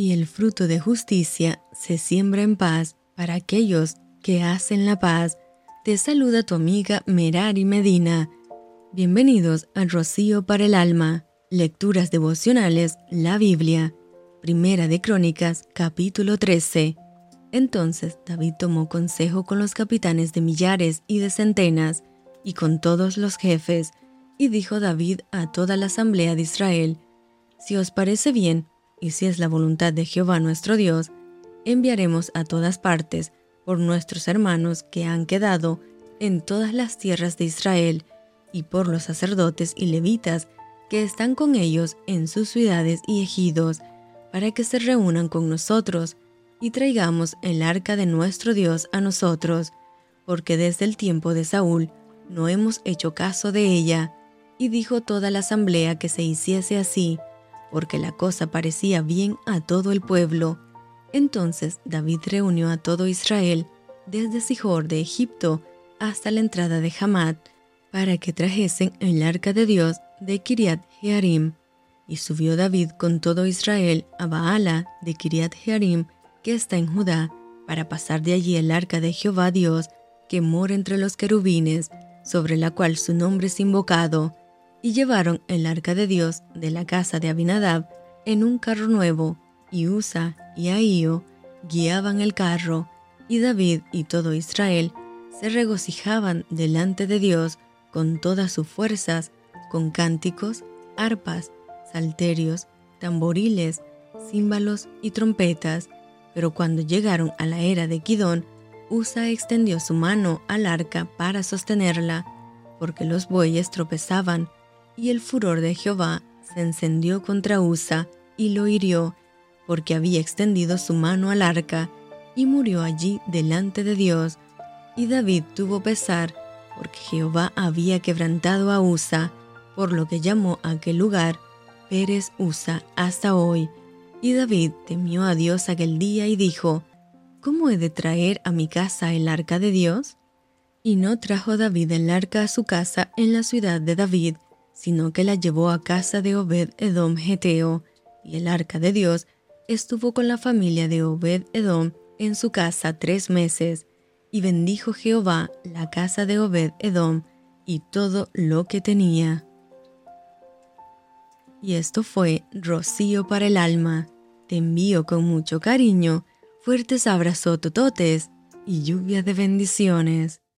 y el fruto de justicia se siembra en paz para aquellos que hacen la paz. Te saluda tu amiga Merari Medina. Bienvenidos al Rocío para el Alma. Lecturas devocionales, la Biblia. Primera de Crónicas, capítulo 13. Entonces David tomó consejo con los capitanes de millares y de centenas, y con todos los jefes, y dijo David a toda la asamblea de Israel, Si os parece bien, y si es la voluntad de Jehová nuestro Dios, enviaremos a todas partes por nuestros hermanos que han quedado en todas las tierras de Israel, y por los sacerdotes y levitas que están con ellos en sus ciudades y ejidos, para que se reúnan con nosotros y traigamos el arca de nuestro Dios a nosotros, porque desde el tiempo de Saúl no hemos hecho caso de ella. Y dijo toda la asamblea que se hiciese así, porque la cosa parecía bien a todo el pueblo. Entonces David reunió a todo Israel, desde Sihor de Egipto hasta la entrada de Hamad, para que trajesen el arca de Dios de Kiriat Jearim. Y subió David con todo Israel a Baala de Kiriat Jearim, que está en Judá, para pasar de allí el arca de Jehová Dios, que mora entre los querubines, sobre la cual su nombre es invocado, y llevaron el arca de Dios de la casa de Abinadab en un carro nuevo, y Usa y Ahío guiaban el carro, y David y todo Israel se regocijaban delante de Dios con todas sus fuerzas, con cánticos, arpas, salterios, tamboriles, címbalos y trompetas. Pero cuando llegaron a la era de Kidón, Usa extendió su mano al arca para sostenerla, porque los bueyes tropezaban y el furor de Jehová se encendió contra Usa y lo hirió, porque había extendido su mano al arca, y murió allí delante de Dios. Y David tuvo pesar, porque Jehová había quebrantado a Usa, por lo que llamó a aquel lugar Pérez Usa hasta hoy. Y David temió a Dios aquel día y dijo, ¿Cómo he de traer a mi casa el arca de Dios? Y no trajo David el arca a su casa en la ciudad de David, sino que la llevó a casa de Obed Edom Geteo, y el arca de Dios estuvo con la familia de Obed Edom en su casa tres meses, y bendijo Jehová la casa de Obed Edom y todo lo que tenía. Y esto fue Rocío para el alma. Te envío con mucho cariño, fuertes abrazos tototes y lluvia de bendiciones.